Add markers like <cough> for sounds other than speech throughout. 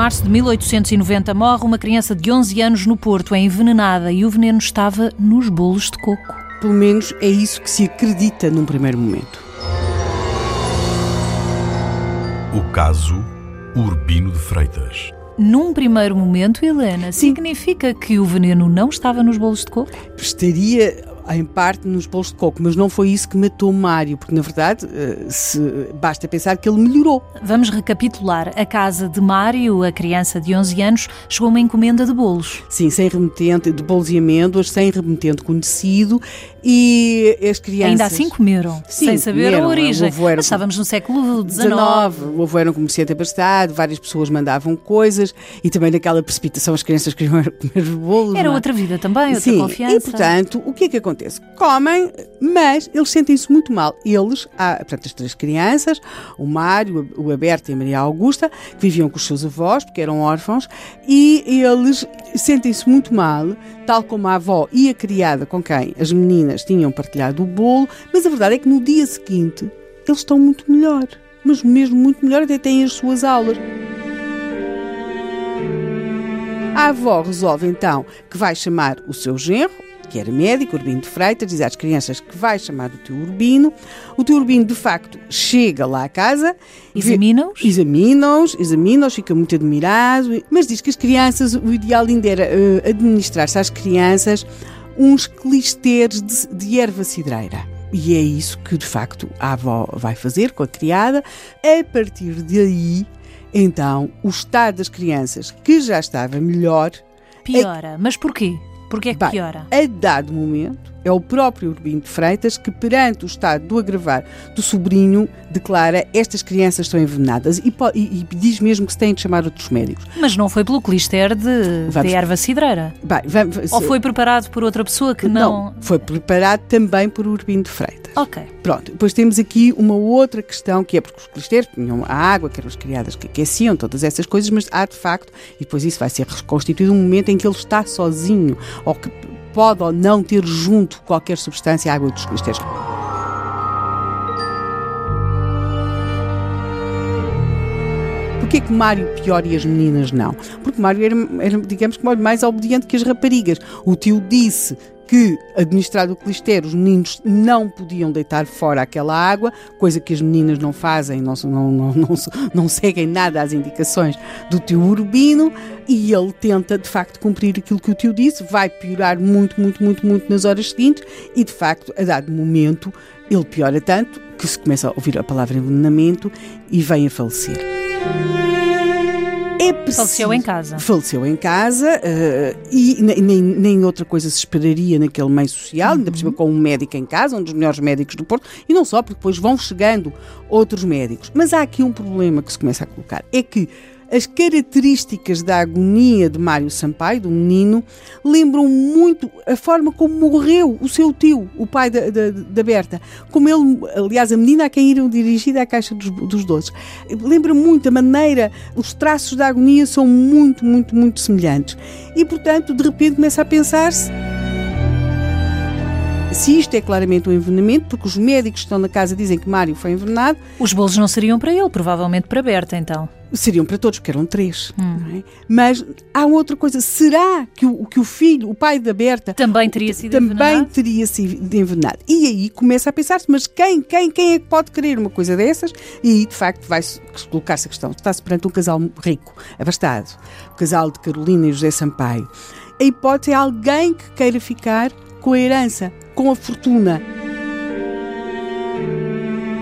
março de 1890 morre uma criança de 11 anos no Porto, é envenenada e o veneno estava nos bolos de coco. Pelo menos é isso que se acredita num primeiro momento. O caso Urbino de Freitas. Num primeiro momento, Helena, Sim. significa que o veneno não estava nos bolos de coco? Estaria em parte nos bolos de coco, mas não foi isso que matou Mário, porque na verdade eh, se, basta pensar que ele melhorou. Vamos recapitular. A casa de Mário, a criança de 11 anos, chegou uma encomenda de bolos. Sim, sem remetente de bolos e amêndoas, sem remetente conhecido e as crianças. Ainda assim comeram, Sim, sem saber comeram. a origem. O era- Estávamos no século XIX. 19, o avô era um comerciante abastado, várias pessoas mandavam coisas e também naquela precipitação as crianças queriam <laughs> comer os bolos. Era é? outra vida também, outra Sim, confiança. e portanto, o que é que acontece? Comem, mas eles sentem-se muito mal. Eles, portanto, as três crianças, o Mário, o Aberto e a Maria Augusta, que viviam com os seus avós, porque eram órfãos, e eles sentem-se muito mal, tal como a avó e a criada com quem as meninas tinham partilhado o bolo, mas a verdade é que no dia seguinte eles estão muito melhor. Mas mesmo muito melhor, até têm as suas aulas. A avó resolve então que vai chamar o seu genro, que era médico, Urbino de Freitas, diz às crianças que vai chamar o tio Urbino. O tio Urbino, de facto, chega lá à casa. Examina-os? Examina-os, examina-os, fica muito admirado, mas diz que as crianças, o ideal ainda era eh, administrar-se às crianças uns clisteres de, de erva cidreira. E é isso que, de facto, a avó vai fazer com a criada. A partir daí, então, o estado das crianças, que já estava melhor, Piora. Mas porquê? Porquê é que Bem, piora? a dado momento, é o próprio Urbino de Freitas que, perante o estado do agravar do sobrinho, declara estas crianças estão envenenadas e, e- e diz mesmo que se têm de chamar outros médicos. Mas não foi pelo clister de, de Vamos- erva cidreira? Bem, vamos, Ou foi preparado por outra pessoa que não... foi preparado também por Urbino de Freitas. Ok. Pronto, depois temos aqui uma outra questão que é porque os clisteiros tinham a água, que eram as criadas que aqueciam, todas essas coisas, mas há de facto, e depois isso vai ser reconstituído um momento em que ele está sozinho, ou que pode ou não ter junto qualquer substância à água dos clisteiros. Porquê que Mário pior e as meninas não? Porque Mário era, era, digamos que mais obediente que as raparigas. O tio disse que, administrado o clister, os meninos não podiam deitar fora aquela água, coisa que as meninas não fazem, não, não, não, não seguem nada às indicações do tio Urbino, e ele tenta, de facto, cumprir aquilo que o tio disse, vai piorar muito, muito, muito, muito nas horas seguintes, e, de facto, a dado momento, ele piora tanto que se começa a ouvir a palavra envenenamento e vem a falecer. É preciso... Faleceu em casa. Faleceu em casa eh, e ne- nem, nem outra coisa se esperaria naquele meio social, ainda por cima com um médico em casa, um dos melhores médicos do Porto, e não só, porque depois vão chegando outros médicos. Mas há aqui um problema que se começa a colocar: é que as características da agonia de Mário Sampaio, do menino, lembram muito a forma como morreu o seu tio, o pai da, da, da Berta. Como ele, aliás, a menina a quem iram dirigida à caixa dos, dos doces. Lembra muito a maneira, os traços da agonia são muito, muito, muito semelhantes. E, portanto, de repente começa a pensar-se se isto é claramente um envenenamento, porque os médicos que estão na casa dizem que Mário foi envenenado, Os bolos não seriam para ele, provavelmente para Berta, então. seriam para todos, porque eram três. não é? Mas há outra coisa: será que o, que o filho, o pai da Berta, Também teria sido também envenenado? teria sido envenenado? E aí começa a pensar-se: mas quem, quem, quem é que pode querer uma coisa dessas? E aí, de facto, vai colocar-se a questão: está-se perante um casal rico, abastado, o casal de Carolina e José Sampaio. A hipótese é alguém que queira ficar com a herança, com a fortuna.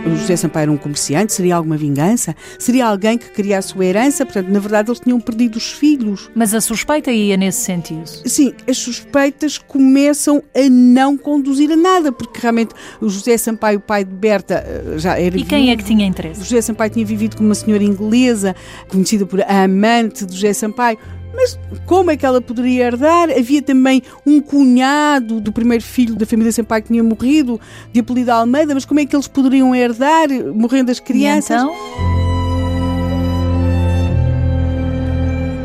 O José Sampaio era um comerciante, seria alguma vingança? Seria alguém que queria a sua herança? Portanto, na verdade, eles tinham perdido os filhos. Mas a suspeita ia nesse sentido. Sim, as suspeitas começam a não conduzir a nada, porque realmente o José Sampaio, o pai de Berta, eh, já era E quem é que tinha O interesse? José Sampaio tinha vivido com uma senhora inglesa, conhecida por a amante de José Sampaio. Mas como é que ela poderia herdar? Havia também um cunhado do primeiro filho da família Sampaio que tinha morrido, de apelido Almeida, mas como é que eles poderiam herdar, morrendo as E crianças? então,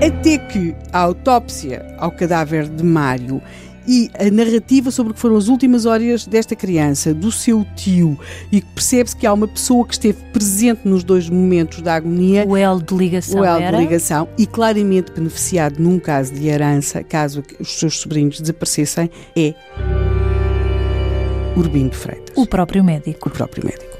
Até que a autópsia ao cadáver de Mário e a narrativa sobre o que foram as últimas horas desta criança, do seu tio, e que percebe-se que há uma pessoa que esteve presente nos dois momentos da agonia. O elo de ligação. O era? de ligação e claramente beneficiado num caso de herança, caso os seus sobrinhos desaparecessem, é Urbino Freitas, O próprio médico. o próprio médico.